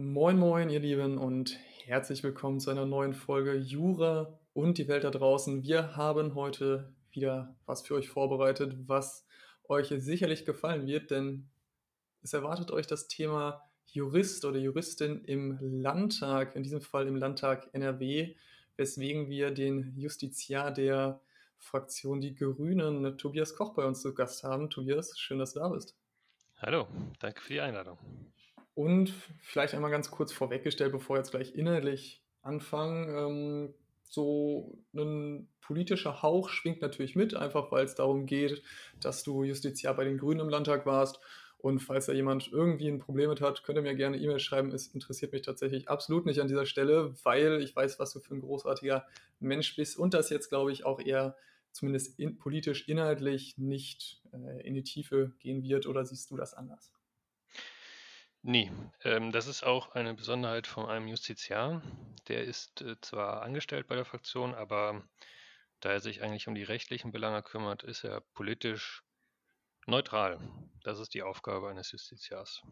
Moin, moin, ihr Lieben, und herzlich willkommen zu einer neuen Folge Jura und die Welt da draußen. Wir haben heute wieder was für euch vorbereitet, was euch sicherlich gefallen wird, denn es erwartet euch das Thema Jurist oder Juristin im Landtag, in diesem Fall im Landtag NRW, weswegen wir den Justiziar der Fraktion Die Grünen, Tobias Koch, bei uns zu Gast haben. Tobias, schön, dass du da bist. Hallo, danke für die Einladung. Und vielleicht einmal ganz kurz vorweggestellt, bevor wir jetzt gleich inhaltlich anfangen. Ähm, so ein politischer Hauch schwingt natürlich mit, einfach weil es darum geht, dass du Justiziar bei den Grünen im Landtag warst. Und falls da jemand irgendwie ein Problem mit hat, könnt ihr mir gerne E-Mail schreiben. Es interessiert mich tatsächlich absolut nicht an dieser Stelle, weil ich weiß, was du für ein großartiger Mensch bist und das jetzt, glaube ich, auch eher zumindest in, politisch inhaltlich nicht äh, in die Tiefe gehen wird. Oder siehst du das anders? Nee, ähm, das ist auch eine Besonderheit von einem Justiziar. Der ist äh, zwar angestellt bei der Fraktion, aber da er sich eigentlich um die rechtlichen Belange kümmert, ist er politisch neutral. Das ist die Aufgabe eines Justiziars.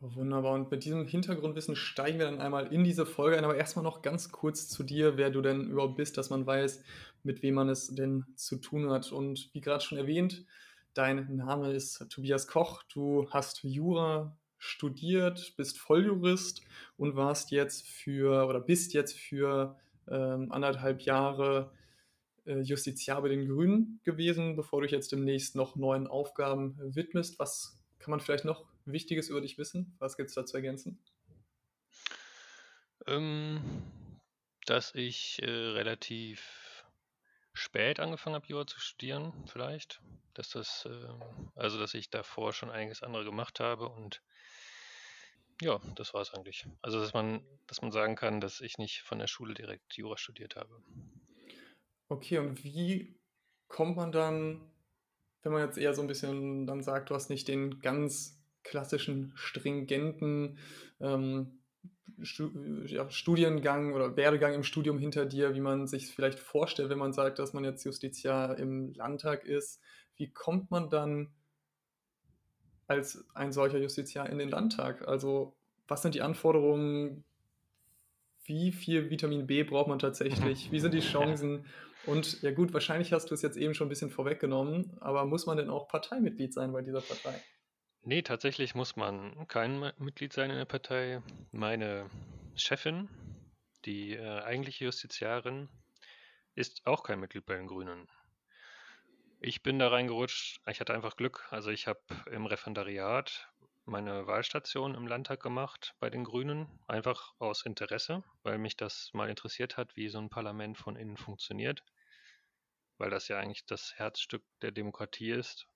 Wunderbar. Und mit diesem Hintergrundwissen steigen wir dann einmal in diese Folge ein. Aber erstmal noch ganz kurz zu dir, wer du denn überhaupt bist, dass man weiß, mit wem man es denn zu tun hat. Und wie gerade schon erwähnt, dein Name ist Tobias Koch. Du hast Jura studiert, bist Volljurist und warst jetzt für oder bist jetzt für ähm, anderthalb Jahre äh, Justiziar bei den Grünen gewesen, bevor du dich jetzt demnächst noch neuen Aufgaben widmest. Was kann man vielleicht noch Wichtiges über dich wissen? Was gibt es da zu ergänzen? Ähm, dass ich äh, relativ spät angefangen habe, Jura zu studieren, vielleicht. Dass das, äh, also dass ich davor schon einiges andere gemacht habe und ja, das war es eigentlich. Also, dass man dass man sagen kann, dass ich nicht von der Schule direkt Jura studiert habe. Okay, und wie kommt man dann, wenn man jetzt eher so ein bisschen dann sagt, du hast nicht den ganz klassischen, stringenten ähm, ja, Studiengang oder Werdegang im Studium hinter dir, wie man sich vielleicht vorstellt, wenn man sagt, dass man jetzt Justiziar im Landtag ist. Wie kommt man dann als ein solcher Justiziar in den Landtag? Also was sind die Anforderungen? Wie viel Vitamin B braucht man tatsächlich? Wie sind die Chancen? Und ja gut, wahrscheinlich hast du es jetzt eben schon ein bisschen vorweggenommen, aber muss man denn auch Parteimitglied sein bei dieser Partei? Nee, tatsächlich muss man kein Mitglied sein in der Partei. Meine Chefin, die äh, eigentliche Justiziarin, ist auch kein Mitglied bei den Grünen. Ich bin da reingerutscht. Ich hatte einfach Glück. Also ich habe im Referendariat meine Wahlstation im Landtag gemacht bei den Grünen, einfach aus Interesse, weil mich das mal interessiert hat, wie so ein Parlament von innen funktioniert, weil das ja eigentlich das Herzstück der Demokratie ist.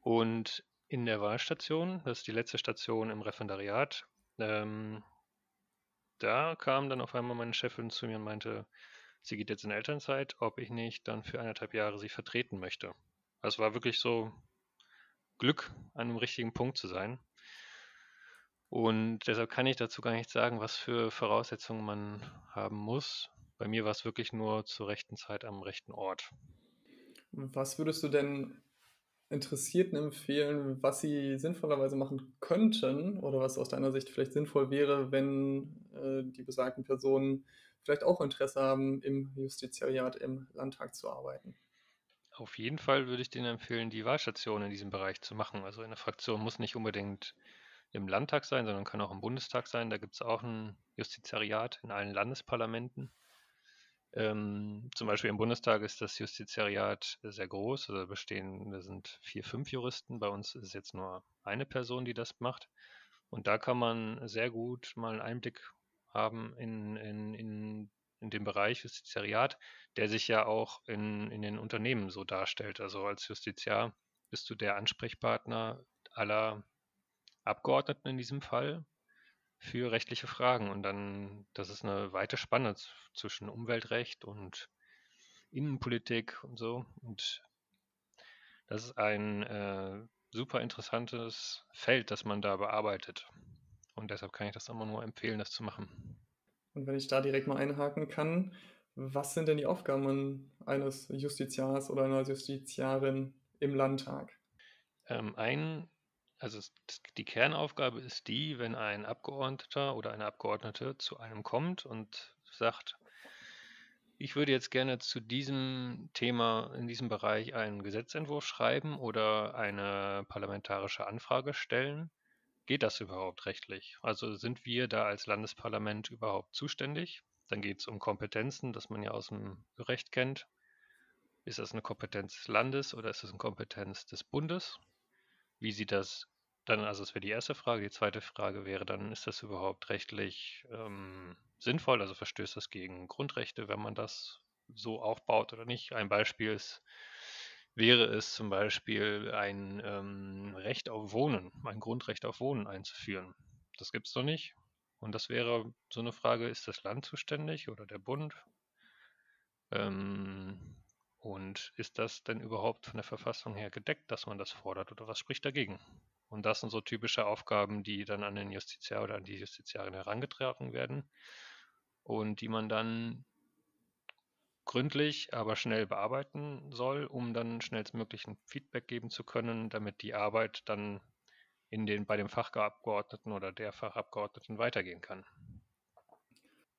Und in der Wahlstation, das ist die letzte Station im Referendariat, ähm, da kam dann auf einmal meine Chefin zu mir und meinte, sie geht jetzt in Elternzeit, ob ich nicht dann für eineinhalb Jahre sie vertreten möchte. Das war wirklich so Glück, an einem richtigen Punkt zu sein. Und deshalb kann ich dazu gar nicht sagen, was für Voraussetzungen man haben muss. Bei mir war es wirklich nur zur rechten Zeit am rechten Ort. Was würdest du denn Interessierten empfehlen, was sie sinnvollerweise machen könnten oder was aus deiner Sicht vielleicht sinnvoll wäre, wenn äh, die besagten Personen vielleicht auch Interesse haben, im Justiziariat im Landtag zu arbeiten? Auf jeden Fall würde ich denen empfehlen, die Wahlstation in diesem Bereich zu machen. Also eine Fraktion muss nicht unbedingt im Landtag sein, sondern kann auch im Bundestag sein. Da gibt es auch ein Justiziariat in allen Landesparlamenten. Ähm, zum Beispiel im Bundestag ist das Justiziariat sehr groß. Also bestehen, da sind vier, fünf Juristen. Bei uns ist jetzt nur eine Person, die das macht. Und da kann man sehr gut mal einen Einblick haben in, in, in in dem Bereich Justiziariat, der sich ja auch in, in den Unternehmen so darstellt. Also als Justiziar bist du der Ansprechpartner aller Abgeordneten in diesem Fall für rechtliche Fragen. Und dann, das ist eine weite Spanne zwischen Umweltrecht und Innenpolitik und so. Und das ist ein äh, super interessantes Feld, das man da bearbeitet. Und deshalb kann ich das immer nur empfehlen, das zu machen. Und wenn ich da direkt mal einhaken kann, was sind denn die Aufgaben eines Justiziars oder einer Justiziarin im Landtag? Ähm, ein also die Kernaufgabe ist die, wenn ein Abgeordneter oder eine Abgeordnete zu einem kommt und sagt, ich würde jetzt gerne zu diesem Thema in diesem Bereich einen Gesetzentwurf schreiben oder eine parlamentarische Anfrage stellen. Geht das überhaupt rechtlich? Also sind wir da als Landesparlament überhaupt zuständig? Dann geht es um Kompetenzen, das man ja aus dem Recht kennt. Ist das eine Kompetenz des Landes oder ist das eine Kompetenz des Bundes? Wie sieht das dann, also das wäre die erste Frage. Die zweite Frage wäre dann, ist das überhaupt rechtlich ähm, sinnvoll? Also verstößt das gegen Grundrechte, wenn man das so aufbaut oder nicht? Ein Beispiel ist, wäre es zum Beispiel ein ähm, Recht auf Wohnen, ein Grundrecht auf Wohnen einzuführen. Das gibt es noch nicht. Und das wäre so eine Frage, ist das Land zuständig oder der Bund? Ähm, und ist das denn überhaupt von der Verfassung her gedeckt, dass man das fordert oder was spricht dagegen? Und das sind so typische Aufgaben, die dann an den Justiziar oder an die Justiziarin herangetragen werden und die man dann gründlich, aber schnell bearbeiten soll, um dann schnellstmöglich ein Feedback geben zu können, damit die Arbeit dann in den, bei dem Fachabgeordneten oder der Fachabgeordneten weitergehen kann.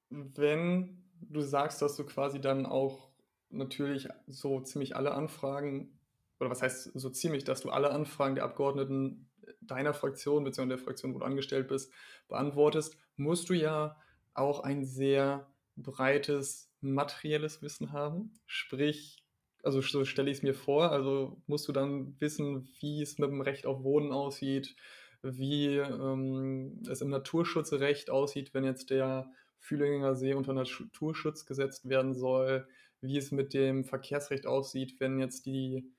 Wenn du sagst, dass du quasi dann auch natürlich so ziemlich alle Anfragen, oder was heißt so ziemlich, dass du alle Anfragen der Abgeordneten deiner Fraktion bzw. der Fraktion, wo du angestellt bist, beantwortest, musst du ja auch ein sehr breites materielles Wissen haben. Sprich, also so stelle ich es mir vor, also musst du dann wissen, wie es mit dem Recht auf Wohnen aussieht, wie ähm, es im Naturschutzrecht aussieht, wenn jetzt der Fühlinger See unter Naturschutz gesetzt werden soll, wie es mit dem Verkehrsrecht aussieht, wenn jetzt die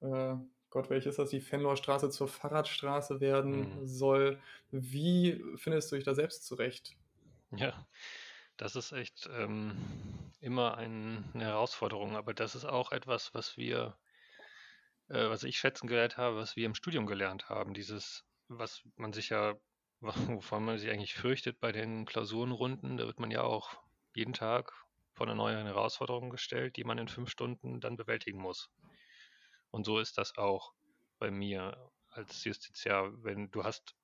äh, Gott, welche ist das, die Fenloer Straße zur Fahrradstraße werden mhm. soll. Wie findest du dich da selbst zurecht? Ja, das ist echt ähm, immer ein, eine Herausforderung, aber das ist auch etwas, was wir, äh, was ich schätzen gelernt habe, was wir im Studium gelernt haben. Dieses, was man sich ja, wovon man sich eigentlich fürchtet bei den Klausurenrunden, da wird man ja auch jeden Tag vor eine neue Herausforderung gestellt, die man in fünf Stunden dann bewältigen muss. Und so ist das auch bei mir als Justiziar. Wenn du hast,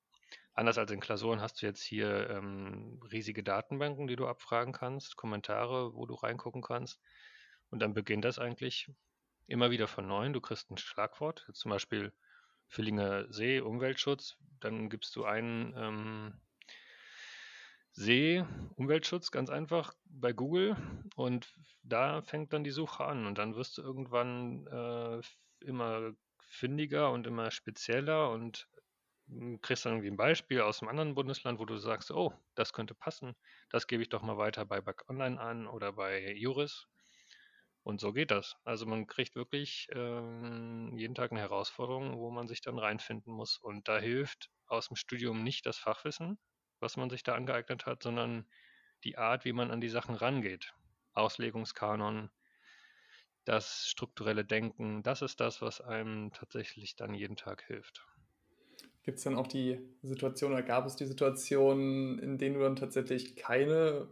anders als in Klausuren, hast du jetzt hier ähm, riesige Datenbanken, die du abfragen kannst, Kommentare, wo du reingucken kannst. Und dann beginnt das eigentlich immer wieder von neuem. Du kriegst ein Schlagwort, zum Beispiel Villinger See, Umweltschutz. Dann gibst du einen ähm, See, Umweltschutz, ganz einfach bei Google und da fängt dann die Suche an und dann wirst du irgendwann äh, immer findiger und immer spezieller und kriegst dann irgendwie ein Beispiel aus einem anderen Bundesland, wo du sagst, oh, das könnte passen, das gebe ich doch mal weiter bei Back Online an oder bei Juris. Und so geht das. Also man kriegt wirklich ähm, jeden Tag eine Herausforderung, wo man sich dann reinfinden muss. Und da hilft aus dem Studium nicht das Fachwissen, was man sich da angeeignet hat, sondern die Art, wie man an die Sachen rangeht. Auslegungskanon, das strukturelle Denken, das ist das, was einem tatsächlich dann jeden Tag hilft. Gibt es dann auch die Situation oder gab es die Situation, in denen du dann tatsächlich keine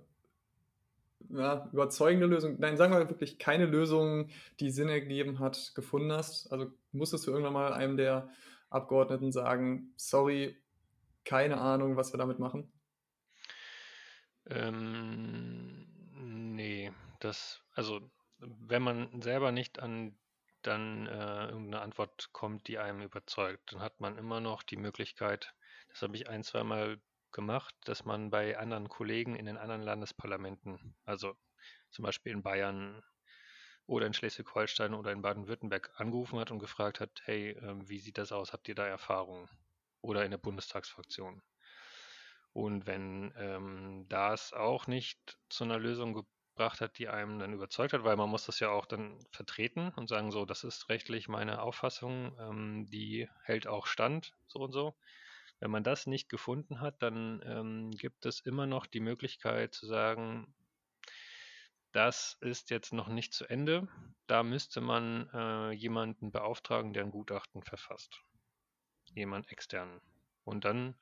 ja, überzeugende Lösung, nein, sagen wir wirklich keine Lösung, die Sinn ergeben hat, gefunden hast? Also musstest du irgendwann mal einem der Abgeordneten sagen, sorry, keine Ahnung, was wir damit machen? Ähm, nee, das, also wenn man selber nicht an dann äh, irgendeine Antwort kommt, die einem überzeugt, dann hat man immer noch die Möglichkeit, das habe ich ein, zweimal gemacht, dass man bei anderen Kollegen in den anderen Landesparlamenten, also zum Beispiel in Bayern oder in Schleswig-Holstein oder in Baden-Württemberg angerufen hat und gefragt hat, hey, äh, wie sieht das aus? Habt ihr da Erfahrungen? Oder in der Bundestagsfraktion. Und wenn ähm, das auch nicht zu einer Lösung gebracht hat, die einem dann überzeugt hat, weil man muss das ja auch dann vertreten und sagen, so, das ist rechtlich meine Auffassung, ähm, die hält auch stand, so und so. Wenn man das nicht gefunden hat, dann ähm, gibt es immer noch die Möglichkeit zu sagen, das ist jetzt noch nicht zu Ende. Da müsste man äh, jemanden beauftragen, der ein Gutachten verfasst. Jemand externen. Und dann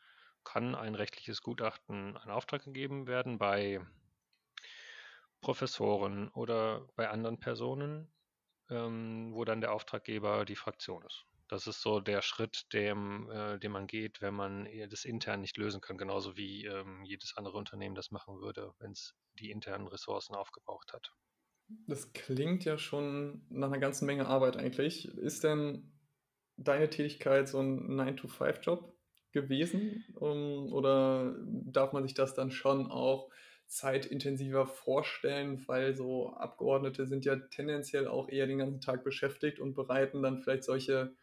kann ein rechtliches Gutachten in Auftrag gegeben werden bei Professoren oder bei anderen Personen, ähm, wo dann der Auftraggeber die Fraktion ist. Das ist so der Schritt, dem, äh, den man geht, wenn man das intern nicht lösen kann, genauso wie ähm, jedes andere Unternehmen das machen würde, wenn es die internen Ressourcen aufgebraucht hat. Das klingt ja schon nach einer ganzen Menge Arbeit eigentlich. Ist denn deine Tätigkeit so ein 9-to-5-Job gewesen? Um, oder darf man sich das dann schon auch zeitintensiver vorstellen, weil so Abgeordnete sind ja tendenziell auch eher den ganzen Tag beschäftigt und bereiten dann vielleicht solche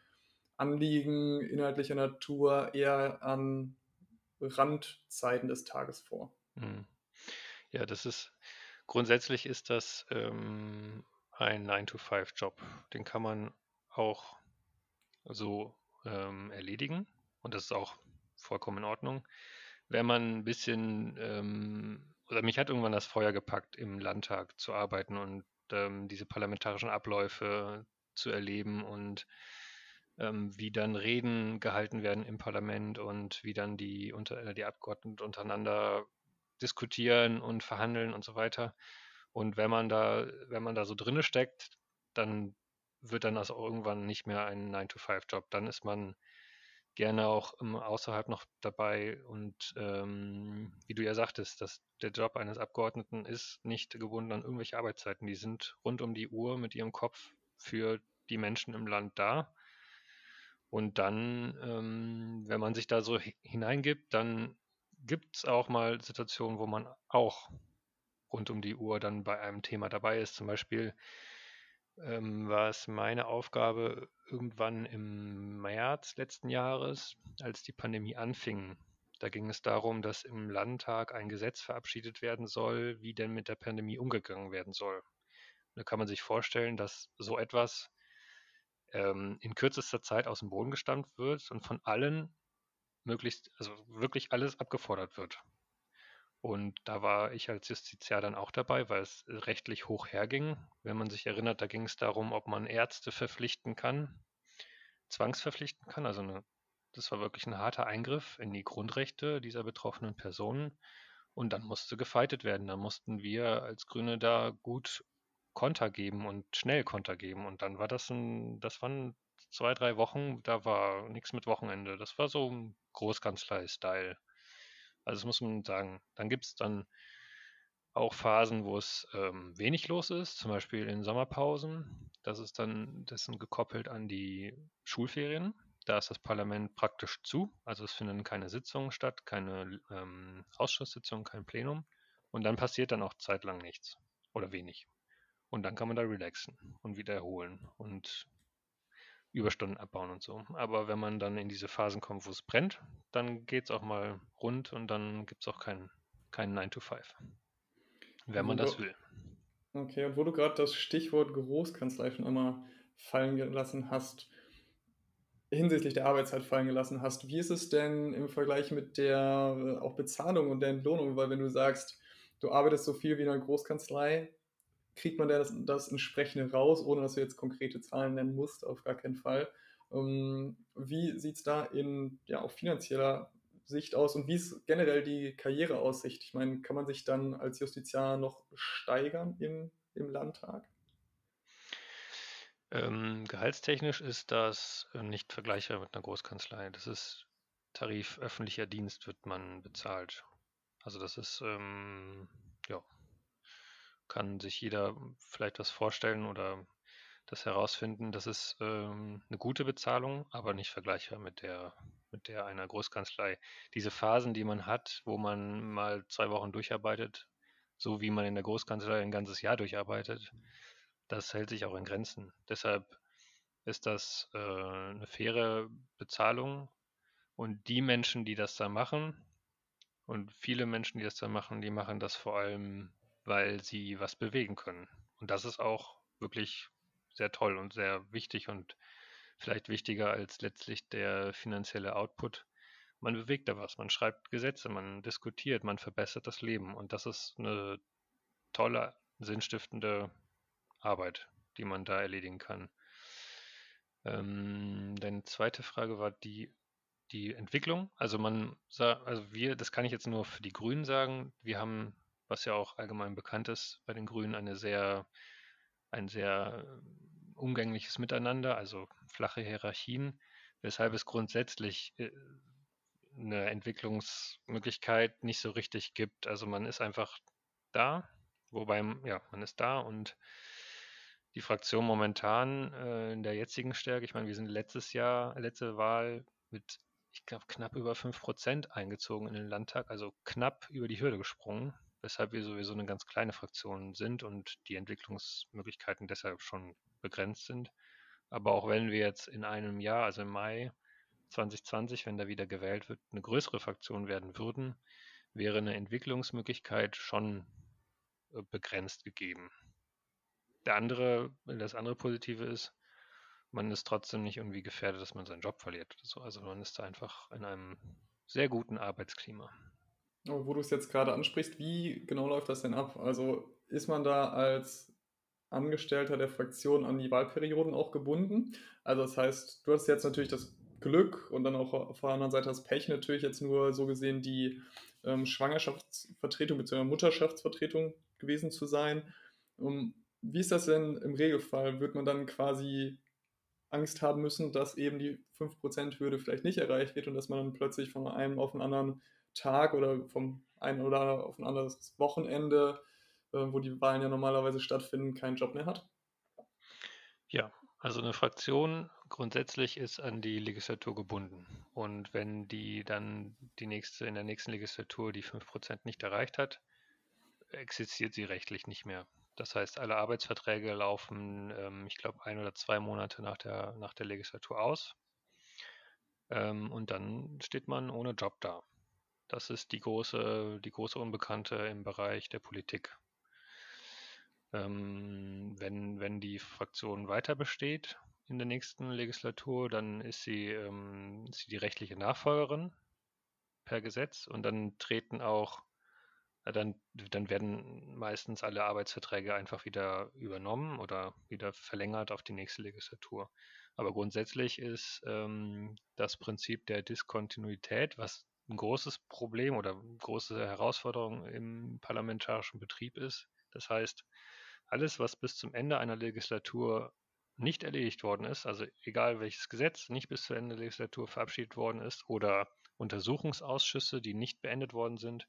Anliegen inhaltlicher Natur eher an Randzeiten des Tages vor. Hm. Ja, das ist grundsätzlich ist das ähm, ein 9-to-5-Job. Den kann man auch so ähm, erledigen und das ist auch vollkommen in Ordnung. Wenn man ein bisschen ähm, oder mich hat irgendwann das Feuer gepackt, im Landtag zu arbeiten und ähm, diese parlamentarischen Abläufe zu erleben und ähm, wie dann Reden gehalten werden im Parlament und wie dann die, unter, äh, die Abgeordneten untereinander diskutieren und verhandeln und so weiter. Und wenn man da, wenn man da so drinne steckt, dann wird dann also irgendwann nicht mehr ein 9-to-5-Job. Dann ist man gerne auch ähm, außerhalb noch dabei. Und ähm, wie du ja sagtest, dass der Job eines Abgeordneten ist nicht gebunden an irgendwelche Arbeitszeiten. Die sind rund um die Uhr mit ihrem Kopf für die Menschen im Land da. Und dann, ähm, wenn man sich da so hineingibt, dann gibt es auch mal Situationen, wo man auch rund um die Uhr dann bei einem Thema dabei ist. Zum Beispiel ähm, war es meine Aufgabe irgendwann im März letzten Jahres, als die Pandemie anfing. Da ging es darum, dass im Landtag ein Gesetz verabschiedet werden soll, wie denn mit der Pandemie umgegangen werden soll. Da kann man sich vorstellen, dass so etwas ähm, in kürzester Zeit aus dem Boden gestampft wird und von allen möglichst, also wirklich alles abgefordert wird. Und da war ich als Justiziar dann auch dabei, weil es rechtlich hoch herging. Wenn man sich erinnert, da ging es darum, ob man Ärzte verpflichten kann, zwangsverpflichten kann. Also eine, das war wirklich ein harter Eingriff in die Grundrechte dieser betroffenen Personen. Und dann musste gefeitet werden. Da mussten wir als Grüne da gut Konter geben und schnell Konter geben. Und dann war das ein, das waren zwei, drei Wochen, da war nichts mit Wochenende. Das war so ein Großkanzlei-Style. Also das muss man sagen. Dann gibt es dann auch Phasen, wo es ähm, wenig los ist, zum Beispiel in Sommerpausen. Das ist dann dessen gekoppelt an die Schulferien. Da ist das Parlament praktisch zu, also es finden keine Sitzungen statt, keine ähm, Ausschusssitzungen, kein Plenum. Und dann passiert dann auch zeitlang nichts oder wenig. Und dann kann man da relaxen und wieder erholen und Überstunden abbauen und so. Aber wenn man dann in diese Phasen kommt, wo es brennt, dann geht es auch mal rund und dann gibt es auch keinen kein 9 to 5. Wenn man das will. Okay, und wo du gerade das Stichwort Großkanzlei schon einmal fallen gelassen hast, hinsichtlich der Arbeitszeit fallen gelassen hast, wie ist es denn im Vergleich mit der äh, auch Bezahlung und der Entlohnung? Weil wenn du sagst, du arbeitest so viel wie in einer Großkanzlei, kriegt man das, das entsprechende raus, ohne dass du jetzt konkrete Zahlen nennen musst, auf gar keinen Fall. Ähm, wie sieht es da in ja, auf finanzieller Sicht aus und wie ist generell die Karriereaussicht? Ich meine, kann man sich dann als Justiziar noch steigern im, im Landtag? Ähm, gehaltstechnisch ist das äh, nicht vergleichbar mit einer Großkanzlei. Das ist Tarif öffentlicher Dienst wird man bezahlt. Also das ist ähm, kann sich jeder vielleicht was vorstellen oder das herausfinden. Das ist ähm, eine gute Bezahlung, aber nicht vergleichbar mit der, mit der einer Großkanzlei. Diese Phasen, die man hat, wo man mal zwei Wochen durcharbeitet, so wie man in der Großkanzlei ein ganzes Jahr durcharbeitet, das hält sich auch in Grenzen. Deshalb ist das äh, eine faire Bezahlung. Und die Menschen, die das da machen, und viele Menschen, die das da machen, die machen das vor allem weil sie was bewegen können. Und das ist auch wirklich sehr toll und sehr wichtig und vielleicht wichtiger als letztlich der finanzielle Output. Man bewegt da was, man schreibt Gesetze, man diskutiert, man verbessert das Leben und das ist eine tolle, sinnstiftende Arbeit, die man da erledigen kann. Ähm, deine zweite Frage war die, die Entwicklung. Also man, also wir, das kann ich jetzt nur für die Grünen sagen. Wir haben was ja auch allgemein bekannt ist bei den Grünen, eine sehr, ein sehr umgängliches Miteinander, also flache Hierarchien, weshalb es grundsätzlich äh, eine Entwicklungsmöglichkeit nicht so richtig gibt. Also man ist einfach da, wobei, ja, man ist da und die Fraktion momentan äh, in der jetzigen Stärke, ich meine, wir sind letztes Jahr, letzte Wahl mit, ich glaube, knapp über 5% eingezogen in den Landtag, also knapp über die Hürde gesprungen, weshalb wir sowieso eine ganz kleine Fraktion sind und die Entwicklungsmöglichkeiten deshalb schon begrenzt sind. Aber auch wenn wir jetzt in einem Jahr, also im Mai 2020, wenn da wieder gewählt wird, eine größere Fraktion werden würden, wäre eine Entwicklungsmöglichkeit schon äh, begrenzt gegeben. Der andere, das andere Positive ist, man ist trotzdem nicht irgendwie gefährdet, dass man seinen Job verliert. Also man ist da einfach in einem sehr guten Arbeitsklima. Wo du es jetzt gerade ansprichst, wie genau läuft das denn ab? Also ist man da als Angestellter der Fraktion an die Wahlperioden auch gebunden? Also das heißt, du hast jetzt natürlich das Glück und dann auch auf der anderen Seite das Pech natürlich jetzt nur so gesehen die ähm, Schwangerschaftsvertretung bzw. Mutterschaftsvertretung gewesen zu sein. Um, wie ist das denn im Regelfall? Wird man dann quasi Angst haben müssen, dass eben die 5%-Hürde vielleicht nicht erreicht wird und dass man dann plötzlich von einem auf einen anderen Tag oder vom einen oder auf ein anderes Wochenende, äh, wo die Wahlen ja normalerweise stattfinden, keinen Job mehr hat? Ja, also eine Fraktion grundsätzlich ist an die Legislatur gebunden. Und wenn die dann die nächste, in der nächsten Legislatur die 5% nicht erreicht hat, existiert sie rechtlich nicht mehr. Das heißt, alle Arbeitsverträge laufen, ähm, ich glaube, ein oder zwei Monate nach der, nach der Legislatur aus. Ähm, und dann steht man ohne Job da. Das ist die große, die große Unbekannte im Bereich der Politik. Ähm, wenn, wenn die Fraktion weiter besteht in der nächsten Legislatur, dann ist sie, ähm, ist sie die rechtliche Nachfolgerin per Gesetz und dann treten auch dann, dann werden meistens alle Arbeitsverträge einfach wieder übernommen oder wieder verlängert auf die nächste Legislatur. Aber grundsätzlich ist ähm, das Prinzip der Diskontinuität, was ein großes Problem oder große Herausforderung im parlamentarischen Betrieb ist. Das heißt, alles, was bis zum Ende einer Legislatur nicht erledigt worden ist, also egal welches Gesetz nicht bis zu Ende der Legislatur verabschiedet worden ist oder Untersuchungsausschüsse, die nicht beendet worden sind,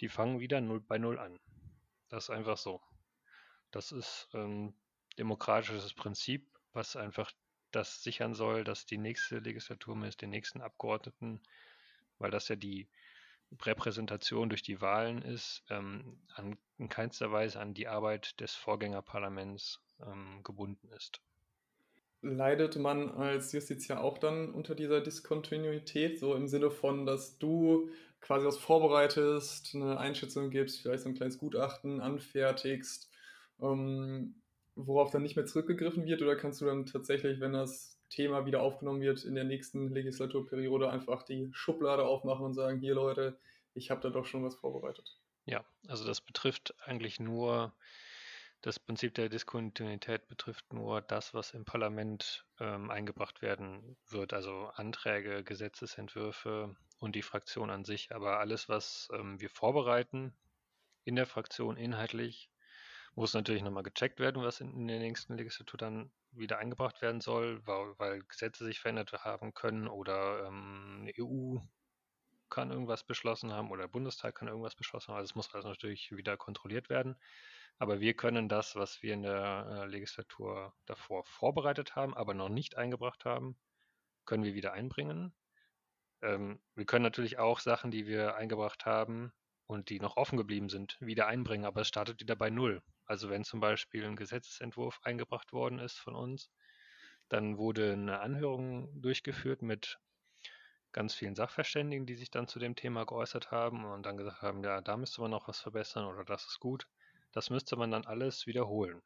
die fangen wieder null bei Null an. Das ist einfach so. Das ist ein demokratisches Prinzip, was einfach das sichern soll, dass die nächste Legislatur mit den nächsten Abgeordneten, weil das ja die Repräsentation durch die Wahlen ist, ähm, an, in keinster Weise an die Arbeit des Vorgängerparlaments ähm, gebunden ist. Leidet man als Justiziar auch dann unter dieser Diskontinuität, so im Sinne von, dass du quasi was vorbereitest, eine Einschätzung gibst, vielleicht so ein kleines Gutachten anfertigst, ähm, worauf dann nicht mehr zurückgegriffen wird? Oder kannst du dann tatsächlich, wenn das Thema wieder aufgenommen wird, in der nächsten Legislaturperiode einfach die Schublade aufmachen und sagen, hier Leute, ich habe da doch schon was vorbereitet? Ja, also das betrifft eigentlich nur, das Prinzip der Diskontinuität betrifft nur das, was im Parlament ähm, eingebracht werden wird, also Anträge, Gesetzesentwürfe, und die Fraktion an sich. Aber alles, was ähm, wir vorbereiten in der Fraktion inhaltlich, muss natürlich nochmal gecheckt werden, was in, in der nächsten Legislatur dann wieder eingebracht werden soll, weil, weil Gesetze sich verändert haben können oder ähm, EU kann irgendwas beschlossen haben oder der Bundestag kann irgendwas beschlossen haben. Also es muss also natürlich wieder kontrolliert werden. Aber wir können das, was wir in der äh, Legislatur davor vorbereitet haben, aber noch nicht eingebracht haben, können wir wieder einbringen. Ähm, wir können natürlich auch Sachen, die wir eingebracht haben und die noch offen geblieben sind, wieder einbringen, aber es startet wieder bei Null. Also wenn zum Beispiel ein Gesetzesentwurf eingebracht worden ist von uns, dann wurde eine Anhörung durchgeführt mit ganz vielen Sachverständigen, die sich dann zu dem Thema geäußert haben und dann gesagt haben, ja, da müsste man noch was verbessern oder das ist gut. Das müsste man dann alles wiederholen.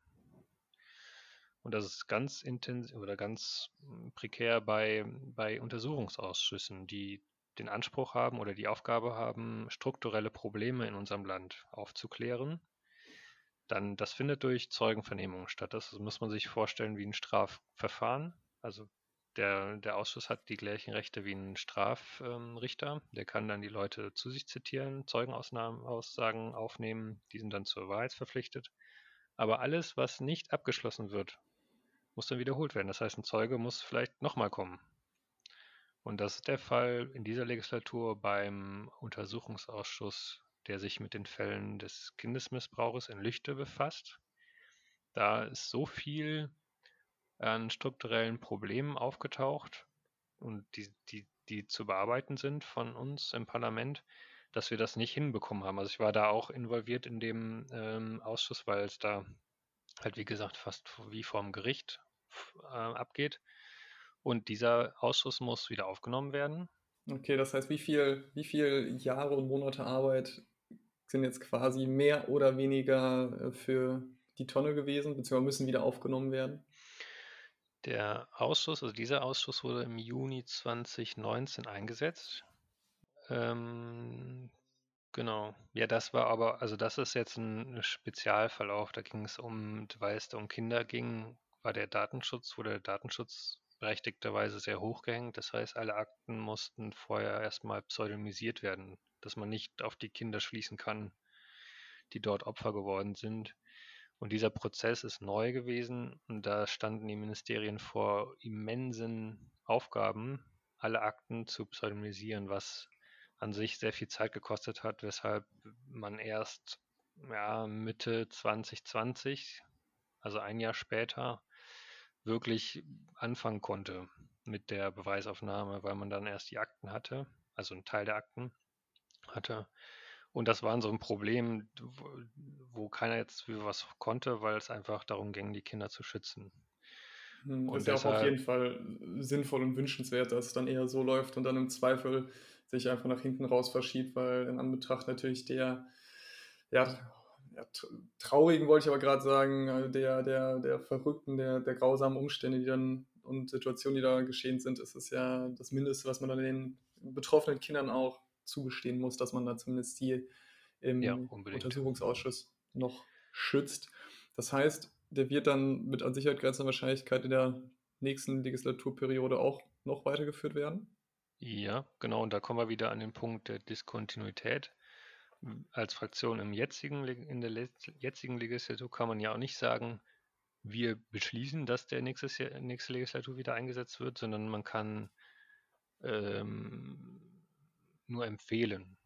Und das ist ganz intensiv oder ganz prekär bei, bei Untersuchungsausschüssen, die den Anspruch haben oder die Aufgabe haben, strukturelle Probleme in unserem Land aufzuklären. Dann, das findet durch Zeugenvernehmungen statt. Das muss man sich vorstellen wie ein Strafverfahren. Also der, der Ausschuss hat die gleichen Rechte wie ein Strafrichter. der kann dann die Leute zu sich zitieren, Zeugenaussagen aufnehmen, die sind dann zur Wahrheit verpflichtet. Aber alles, was nicht abgeschlossen wird muss dann wiederholt werden. Das heißt, ein Zeuge muss vielleicht nochmal kommen. Und das ist der Fall in dieser Legislatur beim Untersuchungsausschuss, der sich mit den Fällen des Kindesmissbrauchs in Lüchte befasst. Da ist so viel an strukturellen Problemen aufgetaucht und die, die, die zu bearbeiten sind von uns im Parlament, dass wir das nicht hinbekommen haben. Also ich war da auch involviert in dem ähm, Ausschuss, weil es da halt wie gesagt fast wie vorm Gericht äh, abgeht. Und dieser Ausschuss muss wieder aufgenommen werden. Okay, das heißt, wie viel, wie viel Jahre und Monate Arbeit sind jetzt quasi mehr oder weniger äh, für die Tonne gewesen, beziehungsweise müssen wieder aufgenommen werden? Der Ausschuss, also dieser Ausschuss wurde im Juni 2019 eingesetzt. Ähm, genau. Ja, das war aber, also das ist jetzt ein Spezialverlauf. Da ging es um, weil es um Kinder ging, war der Datenschutz, wurde der Datenschutz berechtigterweise sehr hoch gehängt. Das heißt, alle Akten mussten vorher erstmal pseudonymisiert werden, dass man nicht auf die Kinder schließen kann, die dort Opfer geworden sind. Und dieser Prozess ist neu gewesen und da standen die Ministerien vor immensen Aufgaben, alle Akten zu pseudonymisieren, was an sich sehr viel Zeit gekostet hat, weshalb man erst ja, Mitte 2020, also ein Jahr später, wirklich anfangen konnte mit der Beweisaufnahme, weil man dann erst die Akten hatte, also einen Teil der Akten hatte. Und das war so ein Problem, wo, keiner jetzt was konnte, weil es einfach darum ging, die Kinder zu schützen. Hm, und ist ja auch auf jeden Fall sinnvoll und wünschenswert, dass es dann eher so läuft und dann im Zweifel sich einfach nach hinten raus verschiebt, weil in Anbetracht natürlich der ja, ja, traurigen wollte ich aber gerade sagen, äh, der, der, der verrückten, der, der grausamen Umstände, die dann und Situationen, die da geschehen sind, ist es ja das Mindeste, was man dann den betroffenen Kindern auch zugestehen muss, dass man da zumindest die im ja, Untersuchungsausschuss noch schützt. Das heißt, der wird dann mit an Sicherheit grenzender Wahrscheinlichkeit in der nächsten Legislaturperiode auch noch weitergeführt werden? Ja, genau. Und da kommen wir wieder an den Punkt der Diskontinuität als Fraktion im jetzigen, in der jetzigen Legislatur kann man ja auch nicht sagen, wir beschließen, dass der nächstes Jahr, nächste Legislatur wieder eingesetzt wird, sondern man kann ähm, nur empfehlen,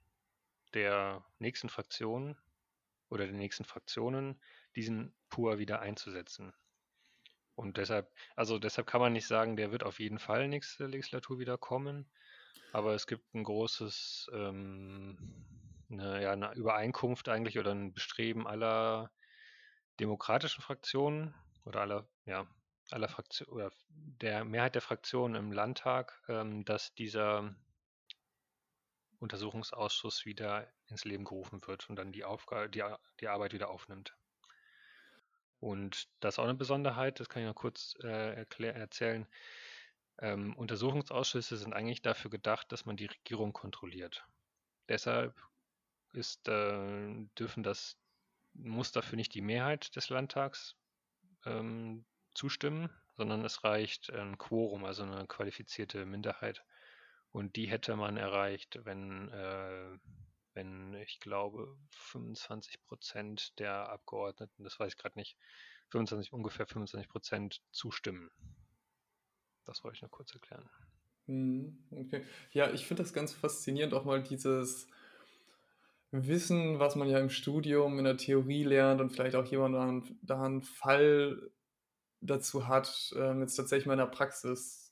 der nächsten Fraktion oder den nächsten Fraktionen diesen PUR wieder einzusetzen. Und deshalb, also deshalb kann man nicht sagen, der wird auf jeden Fall nächste Legislatur wieder kommen, aber es gibt ein großes ähm, eine, ja, eine Übereinkunft eigentlich oder ein Bestreben aller demokratischen Fraktionen oder aller, ja, aller Fraktionen oder der Mehrheit der Fraktionen im Landtag, ähm, dass dieser Untersuchungsausschuss wieder ins Leben gerufen wird und dann die, Aufgabe, die, die Arbeit wieder aufnimmt. Und das ist auch eine Besonderheit, das kann ich noch kurz äh, erzählen. Ähm, Untersuchungsausschüsse sind eigentlich dafür gedacht, dass man die Regierung kontrolliert. Deshalb ist, äh, dürfen das, muss dafür nicht die Mehrheit des Landtags ähm, zustimmen, sondern es reicht ein Quorum, also eine qualifizierte Minderheit. Und die hätte man erreicht, wenn, äh, wenn ich glaube, 25 Prozent der Abgeordneten, das weiß ich gerade nicht, 25, ungefähr 25 Prozent zustimmen. Das wollte ich nur kurz erklären. Hm, okay. Ja, ich finde das ganz faszinierend, auch mal dieses, Wissen, was man ja im Studium, in der Theorie lernt und vielleicht auch jemand da einen Fall dazu hat, ähm, jetzt tatsächlich mal in der Praxis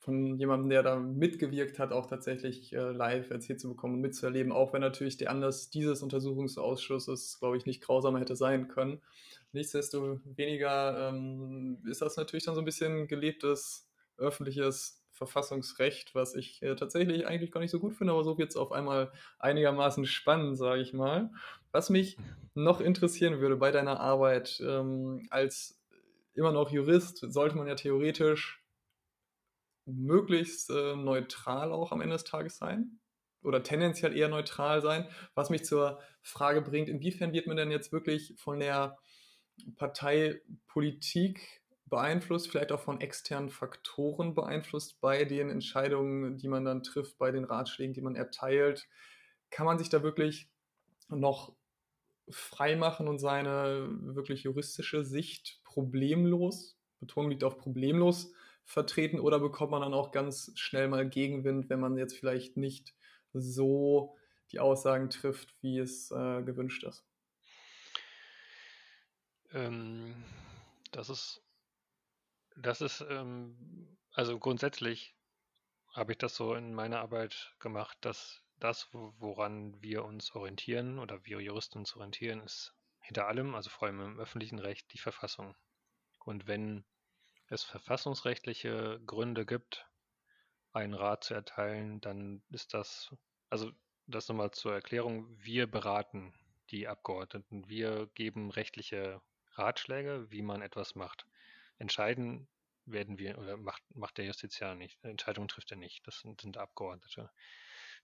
von jemandem, der da mitgewirkt hat, auch tatsächlich äh, live erzählt zu bekommen und mitzuerleben, auch wenn natürlich der Anlass dieses Untersuchungsausschusses, glaube ich, nicht grausamer hätte sein können. Nichtsdestoweniger ähm, ist das natürlich dann so ein bisschen gelebtes öffentliches Verfassungsrecht, was ich äh, tatsächlich eigentlich gar nicht so gut finde, aber so wird es auf einmal einigermaßen spannend, sage ich mal. Was mich noch interessieren würde bei deiner Arbeit ähm, als immer noch Jurist, sollte man ja theoretisch möglichst äh, neutral auch am Ende des Tages sein oder tendenziell eher neutral sein, was mich zur Frage bringt, inwiefern wird man denn jetzt wirklich von der Parteipolitik beeinflusst, vielleicht auch von externen Faktoren beeinflusst bei den Entscheidungen, die man dann trifft, bei den Ratschlägen, die man erteilt. Kann man sich da wirklich noch frei machen und seine wirklich juristische Sicht problemlos Betonung liegt auf problemlos vertreten oder bekommt man dann auch ganz schnell mal Gegenwind, wenn man jetzt vielleicht nicht so die Aussagen trifft, wie es äh, gewünscht ist? Ähm, das ist, das ist, ähm, also grundsätzlich habe ich das so in meiner Arbeit gemacht, dass das, woran wir uns orientieren oder wir Juristen uns orientieren, ist hinter allem, also vor allem im öffentlichen Recht, die Verfassung. Und wenn es verfassungsrechtliche Gründe gibt, einen Rat zu erteilen, dann ist das, also das nochmal zur Erklärung, wir beraten die Abgeordneten, wir geben rechtliche Ratschläge, wie man etwas macht. Entscheiden werden wir, oder macht, macht der Justiziar nicht. Entscheidungen trifft er nicht. Das sind, sind Abgeordnete.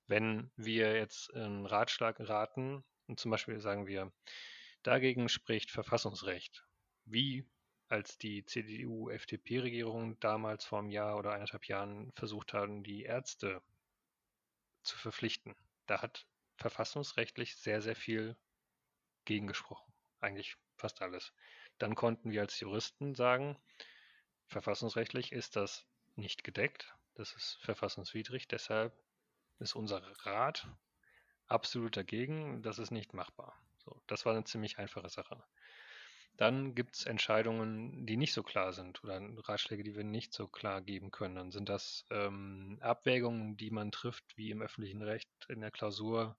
Wenn wir jetzt einen Ratschlag raten, und zum Beispiel sagen wir, dagegen spricht Verfassungsrecht, wie als die CDU-FDP-Regierung damals vor einem Jahr oder eineinhalb Jahren versucht haben, die Ärzte zu verpflichten. Da hat verfassungsrechtlich sehr, sehr viel gegengesprochen. Eigentlich fast alles. Dann konnten wir als Juristen sagen, verfassungsrechtlich ist das nicht gedeckt. Das ist verfassungswidrig. Deshalb ist unser Rat absolut dagegen. Das ist nicht machbar. So, das war eine ziemlich einfache Sache. Dann gibt es Entscheidungen, die nicht so klar sind oder Ratschläge, die wir nicht so klar geben können. Dann sind das ähm, Abwägungen, die man trifft, wie im öffentlichen Recht in der Klausur,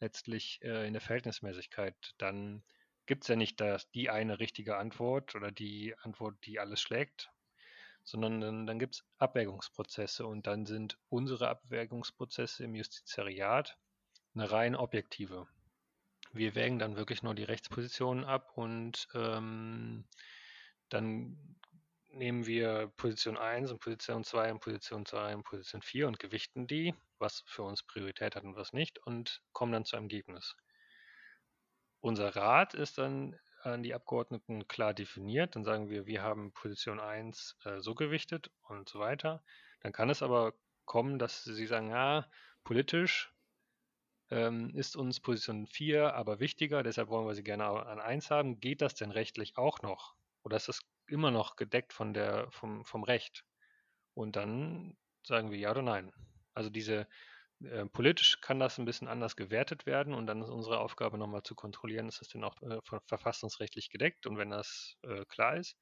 letztlich äh, in der Verhältnismäßigkeit. Dann gibt es ja nicht das, die eine richtige Antwort oder die Antwort, die alles schlägt, sondern dann, dann gibt es Abwägungsprozesse und dann sind unsere Abwägungsprozesse im Justizariat eine rein objektive. Wir wägen dann wirklich nur die Rechtspositionen ab und ähm, dann nehmen wir Position 1 und Position 2 und Position 2 und Position 4 und gewichten die, was für uns Priorität hat und was nicht, und kommen dann zu einem Ergebnis. Unser Rat ist dann an die Abgeordneten klar definiert. Dann sagen wir, wir haben Position 1 äh, so gewichtet und so weiter. Dann kann es aber kommen, dass sie sagen, ja, politisch ähm, ist uns Position 4 aber wichtiger, deshalb wollen wir sie gerne an 1 haben. Geht das denn rechtlich auch noch? Oder ist das immer noch gedeckt von der, vom, vom Recht? Und dann sagen wir ja oder nein. Also diese äh, politisch kann das ein bisschen anders gewertet werden und dann ist unsere Aufgabe nochmal zu kontrollieren, ist das denn auch äh, verfassungsrechtlich gedeckt? Und wenn das äh, klar ist,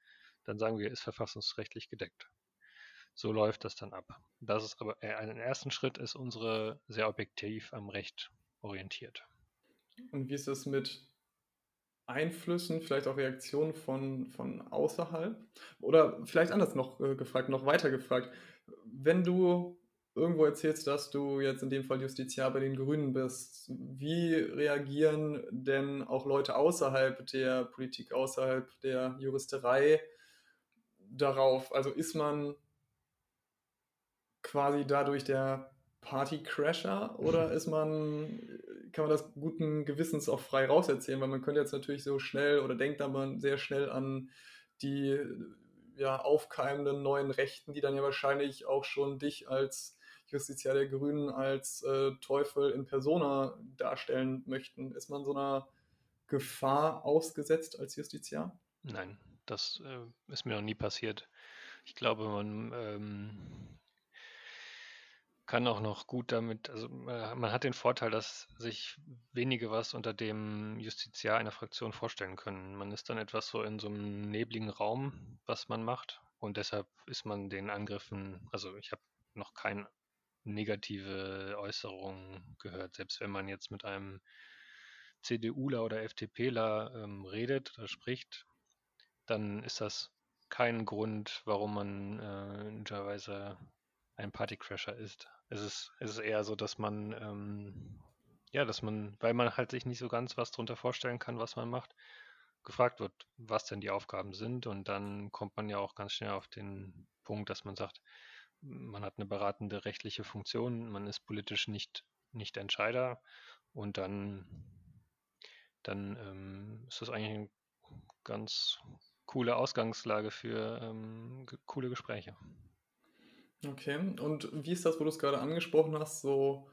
dann sagen wir, ist verfassungsrechtlich gedeckt. So läuft das dann ab. Das ist aber äh, ein ersten Schritt ist unsere sehr objektiv am Recht orientiert. Und wie ist es mit Einflüssen, vielleicht auch Reaktionen von, von außerhalb? Oder vielleicht anders noch äh, gefragt, noch weiter gefragt. Wenn du irgendwo erzählst, dass du jetzt in dem Fall Justiziar bei den Grünen bist, wie reagieren denn auch Leute außerhalb der Politik, außerhalb der Juristerei darauf? Also ist man quasi dadurch der Partycrasher oder ist man, kann man das guten Gewissens auch frei rauserzählen? Weil man könnte jetzt natürlich so schnell oder denkt dann sehr schnell an die ja, aufkeimenden neuen Rechten, die dann ja wahrscheinlich auch schon dich als Justiziar der Grünen als äh, Teufel in Persona darstellen möchten. Ist man so einer Gefahr ausgesetzt als Justiziar? Nein, das äh, ist mir noch nie passiert. Ich glaube, man ähm, kann auch noch gut damit, also äh, man hat den Vorteil, dass sich wenige was unter dem Justiziar einer Fraktion vorstellen können. Man ist dann etwas so in so einem nebligen Raum, was man macht. Und deshalb ist man den Angriffen, also ich habe noch kein negative Äußerungen gehört. Selbst wenn man jetzt mit einem CDUler oder FDPler ähm, redet oder spricht, dann ist das kein Grund, warum man äh, möglicherweise ein Partycrasher ist. Es ist, es ist eher so, dass man, ähm, ja, dass man, weil man halt sich nicht so ganz was darunter vorstellen kann, was man macht, gefragt wird, was denn die Aufgaben sind. Und dann kommt man ja auch ganz schnell auf den Punkt, dass man sagt, man hat eine beratende rechtliche Funktion, man ist politisch nicht, nicht Entscheider und dann, dann ähm, ist das eigentlich eine ganz coole Ausgangslage für ähm, coole Gespräche. Okay, und wie ist das, wo du es gerade angesprochen hast, so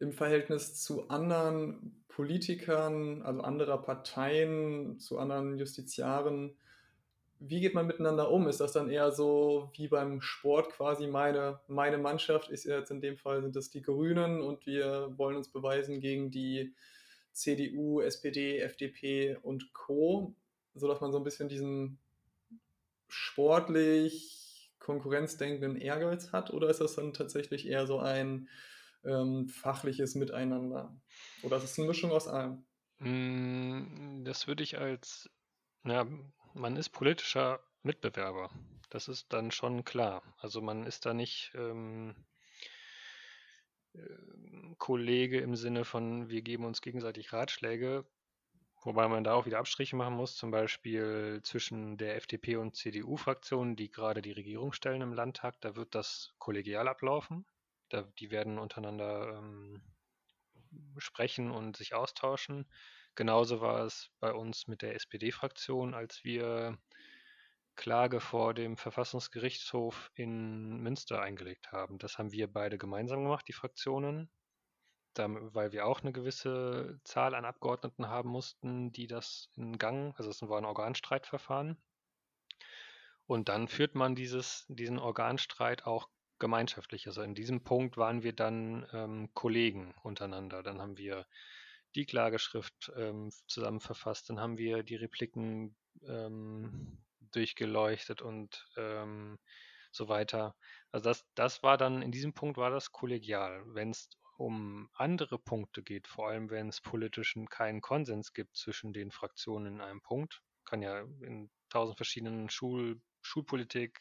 im Verhältnis zu anderen Politikern, also anderer Parteien, zu anderen Justiziaren? Wie geht man miteinander um? Ist das dann eher so wie beim Sport quasi meine, meine Mannschaft ist jetzt in dem Fall sind das die Grünen und wir wollen uns beweisen gegen die CDU, SPD, FDP und Co., sodass man so ein bisschen diesen sportlich konkurrenzdenkenden Ehrgeiz hat? Oder ist das dann tatsächlich eher so ein ähm, fachliches Miteinander? Oder ist es eine Mischung aus allem? Mm, das würde ich als, ja, man ist politischer Mitbewerber. Das ist dann schon klar. Also man ist da nicht ähm, äh, Kollege im Sinne von, wir geben uns gegenseitig Ratschläge, wobei man da auch wieder Abstriche machen muss, zum Beispiel zwischen der FDP und CDU-Fraktion, die gerade die Regierung stellen im Landtag, da wird das kollegial ablaufen. Da, die werden untereinander ähm, sprechen und sich austauschen. Genauso war es bei uns mit der SPD-Fraktion, als wir Klage vor dem Verfassungsgerichtshof in Münster eingelegt haben. Das haben wir beide gemeinsam gemacht, die Fraktionen, weil wir auch eine gewisse Zahl an Abgeordneten haben mussten, die das in Gang, also es war ein Organstreitverfahren. Und dann führt man dieses, diesen Organstreit auch gemeinschaftlich. Also in diesem Punkt waren wir dann ähm, Kollegen untereinander. Dann haben wir die Klageschrift ähm, zusammen verfasst, dann haben wir die Repliken ähm, durchgeleuchtet und ähm, so weiter. Also das, das war dann, in diesem Punkt war das kollegial. Wenn es um andere Punkte geht, vor allem wenn es politischen keinen Konsens gibt zwischen den Fraktionen in einem Punkt, kann ja in tausend verschiedenen Schul, Schulpolitik,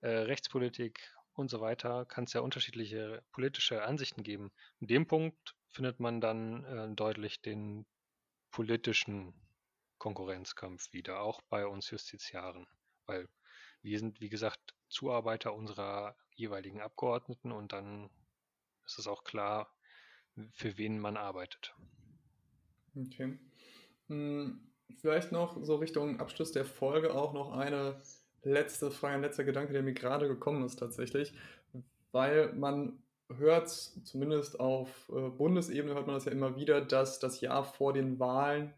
äh, Rechtspolitik und so weiter, kann es ja unterschiedliche politische Ansichten geben. In dem Punkt findet man dann äh, deutlich den politischen Konkurrenzkampf wieder, auch bei uns Justiziaren, weil wir sind, wie gesagt, Zuarbeiter unserer jeweiligen Abgeordneten und dann ist es auch klar, für wen man arbeitet. Okay. Hm, vielleicht noch so Richtung Abschluss der Folge auch noch eine letzte Frage, ein letzter Gedanke, der mir gerade gekommen ist tatsächlich, weil man hört, zumindest auf äh, Bundesebene hört man das ja immer wieder, dass das Jahr vor den Wahlen,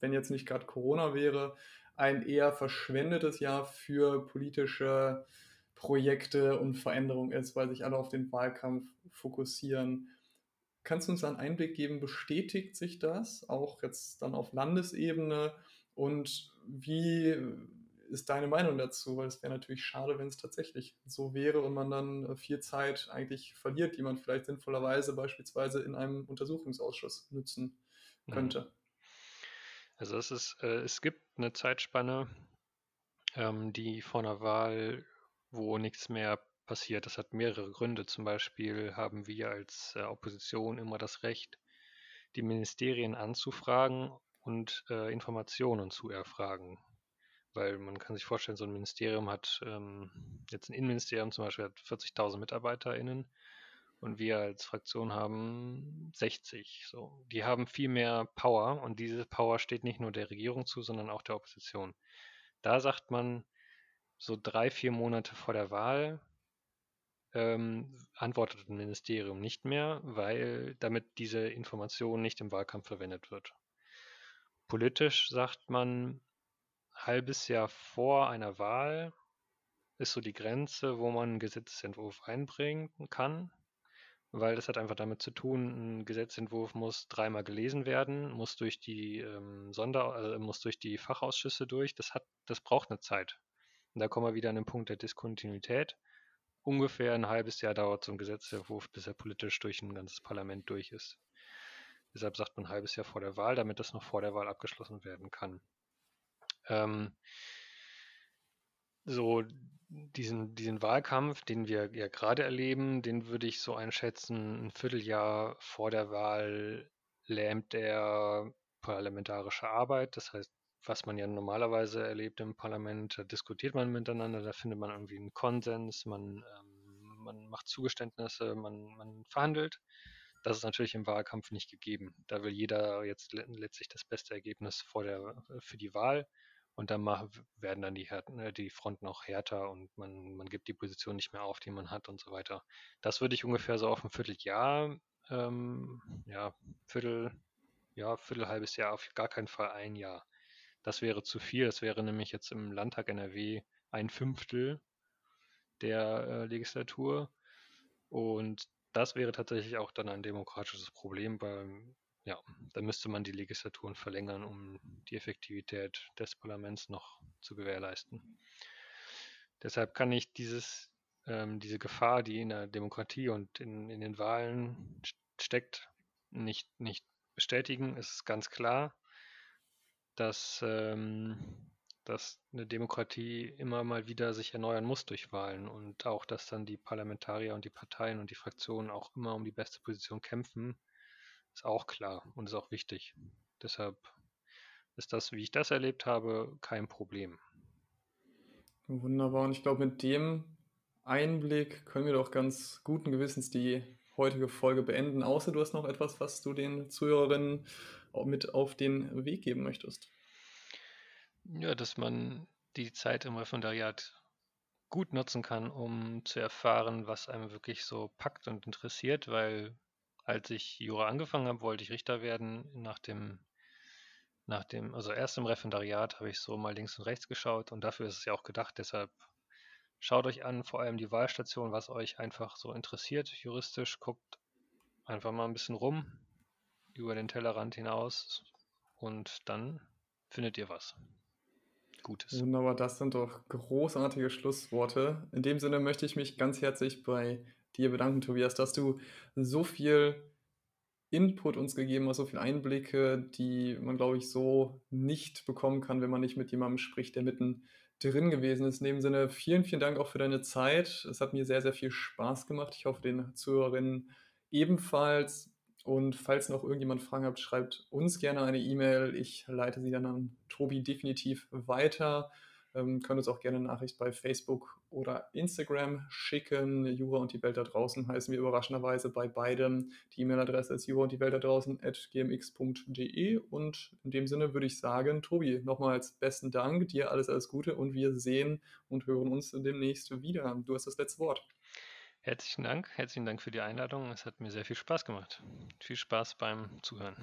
wenn jetzt nicht gerade Corona wäre, ein eher verschwendetes Jahr für politische Projekte und Veränderungen ist, weil sich alle auf den Wahlkampf fokussieren. Kannst du uns einen Einblick geben, bestätigt sich das auch jetzt dann auf Landesebene? Und wie ist deine Meinung dazu? Weil es wäre natürlich schade, wenn es tatsächlich so wäre und man dann äh, viel Zeit eigentlich verliert, die man vielleicht sinnvollerweise beispielsweise in einem Untersuchungsausschuss nutzen mhm. könnte. Also es ist, äh, es gibt eine Zeitspanne, ähm, die vor einer Wahl, wo nichts mehr passiert. Das hat mehrere Gründe. Zum Beispiel haben wir als äh, Opposition immer das Recht, die Ministerien anzufragen und äh, Informationen zu erfragen weil man kann sich vorstellen, so ein Ministerium hat, ähm, jetzt ein Innenministerium zum Beispiel hat 40.000 MitarbeiterInnen und wir als Fraktion haben 60. So, die haben viel mehr Power und diese Power steht nicht nur der Regierung zu, sondern auch der Opposition. Da sagt man, so drei, vier Monate vor der Wahl ähm, antwortet ein Ministerium nicht mehr, weil damit diese Information nicht im Wahlkampf verwendet wird. Politisch sagt man, halbes Jahr vor einer Wahl ist so die Grenze, wo man einen Gesetzentwurf einbringen kann, weil das hat einfach damit zu tun, ein Gesetzentwurf muss dreimal gelesen werden, muss durch die ähm, Sonder, äh, muss durch die Fachausschüsse durch. Das hat, das braucht eine Zeit. Und da kommen wir wieder an den Punkt der Diskontinuität. Ungefähr ein halbes Jahr dauert so ein Gesetzentwurf, bis er politisch durch ein ganzes Parlament durch ist. Deshalb sagt man ein halbes Jahr vor der Wahl, damit das noch vor der Wahl abgeschlossen werden kann. Ähm, so diesen, diesen Wahlkampf, den wir ja gerade erleben, den würde ich so einschätzen, ein Vierteljahr vor der Wahl lähmt der parlamentarische Arbeit. Das heißt, was man ja normalerweise erlebt im Parlament, da diskutiert man miteinander, da findet man irgendwie einen Konsens, man, ähm, man macht Zugeständnisse, man, man verhandelt. Das ist natürlich im Wahlkampf nicht gegeben. Da will jeder jetzt letztlich das beste Ergebnis vor der, für die Wahl. Und dann mach, werden dann die, ne, die Fronten auch härter und man, man gibt die Position nicht mehr auf, die man hat und so weiter. Das würde ich ungefähr so auf ein Vierteljahr, ähm, ja, Viertel, ja, Viertel, halbes Jahr, auf gar keinen Fall ein Jahr. Das wäre zu viel. Das wäre nämlich jetzt im Landtag NRW ein Fünftel der äh, Legislatur. Und das wäre tatsächlich auch dann ein demokratisches Problem, weil ja, da müsste man die Legislaturen verlängern, um die Effektivität des Parlaments noch zu gewährleisten. Deshalb kann ich dieses, ähm, diese Gefahr, die in der Demokratie und in, in den Wahlen steckt, nicht, nicht bestätigen. Es ist ganz klar, dass, ähm, dass eine Demokratie immer mal wieder sich erneuern muss durch Wahlen und auch, dass dann die Parlamentarier und die Parteien und die Fraktionen auch immer um die beste Position kämpfen, ist auch klar und ist auch wichtig. Deshalb ist das, wie ich das erlebt habe, kein Problem. Wunderbar. Und ich glaube, mit dem Einblick können wir doch ganz guten Gewissens die heutige Folge beenden, außer du hast noch etwas, was du den Zuhörerinnen mit auf den Weg geben möchtest. Ja, dass man die Zeit im Referendariat gut nutzen kann, um zu erfahren, was einem wirklich so packt und interessiert, weil als ich Jura angefangen habe, wollte ich Richter werden. Nach dem, nach dem, also erst im Referendariat habe ich so mal links und rechts geschaut und dafür ist es ja auch gedacht. Deshalb schaut euch an, vor allem die Wahlstation, was euch einfach so interessiert juristisch. Guckt einfach mal ein bisschen rum über den Tellerrand hinaus und dann findet ihr was. Gutes. Wunderbar, das sind doch großartige Schlussworte. In dem Sinne möchte ich mich ganz herzlich bei dir bedanken, Tobias, dass du so viel Input uns gegeben hast, so viele Einblicke, die man, glaube ich, so nicht bekommen kann, wenn man nicht mit jemandem spricht, der mitten drin gewesen ist. In dem Sinne, vielen, vielen Dank auch für deine Zeit. Es hat mir sehr, sehr viel Spaß gemacht. Ich hoffe, den Zuhörerinnen ebenfalls. Und falls noch irgendjemand Fragen habt, schreibt uns gerne eine E-Mail. Ich leite sie dann an Tobi definitiv weiter. Ähm, könnt uns auch gerne eine Nachricht bei Facebook oder Instagram schicken. Jura und die Welt da draußen heißen wir überraschenderweise bei beidem. Die E-Mail-Adresse ist jura und die Welt da draußen at gmx.de. Und in dem Sinne würde ich sagen, Tobi, nochmals besten Dank, dir alles, alles Gute und wir sehen und hören uns demnächst wieder. Du hast das letzte Wort. Herzlichen Dank, herzlichen Dank für die Einladung. Es hat mir sehr viel Spaß gemacht. Viel Spaß beim Zuhören.